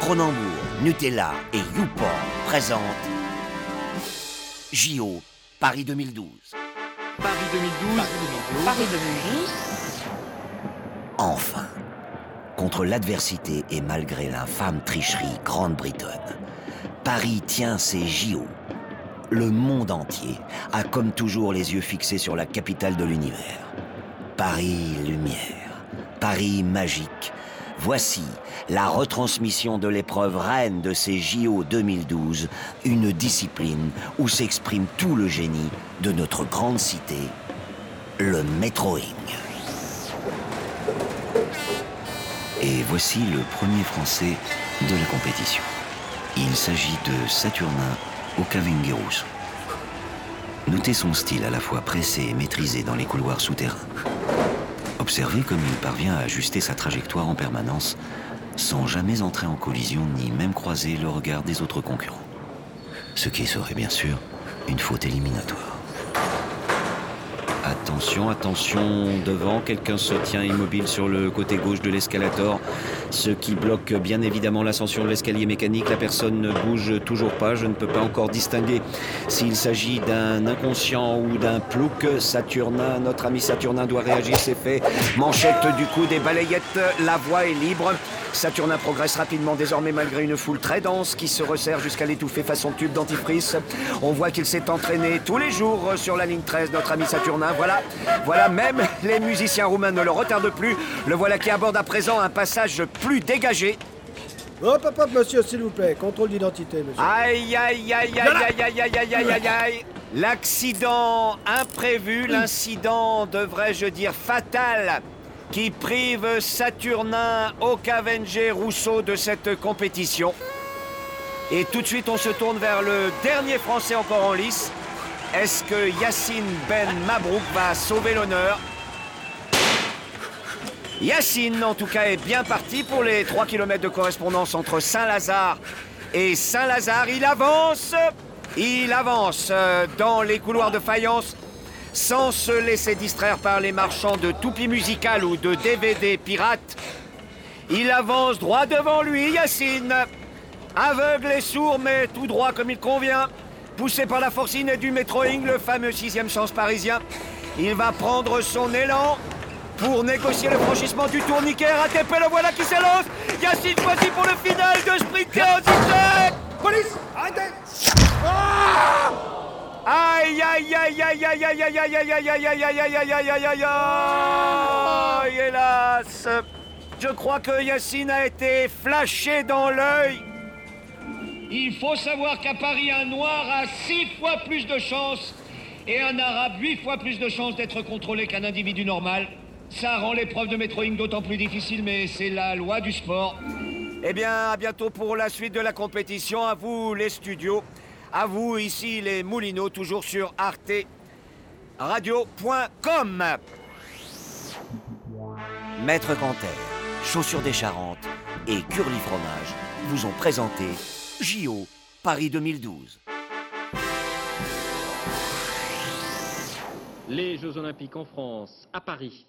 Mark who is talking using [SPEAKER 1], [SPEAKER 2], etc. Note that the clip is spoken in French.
[SPEAKER 1] Cronenbourg, Nutella et YouPorn présentent JO Paris 2012.
[SPEAKER 2] Paris 2012.
[SPEAKER 3] Paris 2012.
[SPEAKER 1] Enfin, contre l'adversité et malgré l'infâme tricherie grande-bretonne, Paris tient ses JO. Le monde entier a comme toujours les yeux fixés sur la capitale de l'univers. Paris lumière, Paris magique. Voici la retransmission de l'épreuve reine de ces JO 2012, une discipline où s'exprime tout le génie de notre grande cité, le metroing. Et voici le premier Français de la compétition. Il s'agit de Saturnin Okavengerus. Notez son style à la fois pressé et maîtrisé dans les couloirs souterrains. Observez comme il parvient à ajuster sa trajectoire en permanence sans jamais entrer en collision ni même croiser le regard des autres concurrents. Ce qui serait bien sûr une faute éliminatoire. Attention, attention, devant, quelqu'un se tient immobile sur le côté gauche de l'escalator, ce qui bloque bien évidemment l'ascension de l'escalier mécanique. La personne ne bouge toujours pas, je ne peux pas encore distinguer s'il s'agit d'un inconscient ou d'un plouc. Saturnin, notre ami Saturnin doit réagir, c'est fait. Manchette du coup des balayettes, la voie est libre. Saturnin progresse rapidement désormais malgré une foule très dense qui se resserre jusqu'à l'étouffer façon tube dentifrice. On voit qu'il s'est entraîné tous les jours sur la ligne 13, notre ami Saturnin. Voilà, voilà, même les musiciens roumains ne le retardent plus. Le voilà qui aborde à présent un passage plus dégagé.
[SPEAKER 4] Hop, hop, hop, monsieur, s'il vous plaît. Contrôle d'identité, monsieur.
[SPEAKER 1] Aïe, aïe, aïe, aïe, aïe, aïe, aïe, aïe, aïe, aïe, aïe. L'accident imprévu, l'incident, devrais-je dire, fatal, qui prive Saturnin, Okavenger, Rousseau de cette compétition. Et tout de suite, on se tourne vers le dernier Français encore en lice. Est-ce que Yacine Ben Mabrouk va sauver l'honneur Yacine, en tout cas, est bien parti pour les 3 km de correspondance entre Saint-Lazare et Saint-Lazare. Il avance Il avance euh, dans les couloirs de faïence sans se laisser distraire par les marchands de toupies musicales ou de DVD pirates. Il avance droit devant lui, Yacine. Aveugle et sourd, mais tout droit comme il convient. Poussé par la force du métroing, le fameux sixième sens parisien, il va prendre son élan pour négocier le franchissement du tourniquet. ATP, le voilà qui s'élance. Yacine choisi pour le final de zigzag.
[SPEAKER 4] Police Arrêtez
[SPEAKER 1] Aïe aïe aïe aïe aïe aïe aïe aïe aïe aïe aïe aïe aïe aïe aïe aïe aïe aïe Hélas Je crois que Yacine a été flashé dans l'œil.
[SPEAKER 5] Il faut savoir qu'à Paris, un noir a six fois plus de chances et un arabe huit fois plus de chances d'être contrôlé qu'un individu normal. Ça rend l'épreuve de métroing d'autant plus difficile, mais c'est la loi du sport.
[SPEAKER 1] Eh bien, à bientôt pour la suite de la compétition. À vous les studios. À vous ici les Moulineaux, toujours sur Arte Radio.com. Maître Canter, Chaussures des Charentes et Curly Fromage vous ont présenté JO Paris 2012.
[SPEAKER 2] Les Jeux Olympiques en France, à Paris,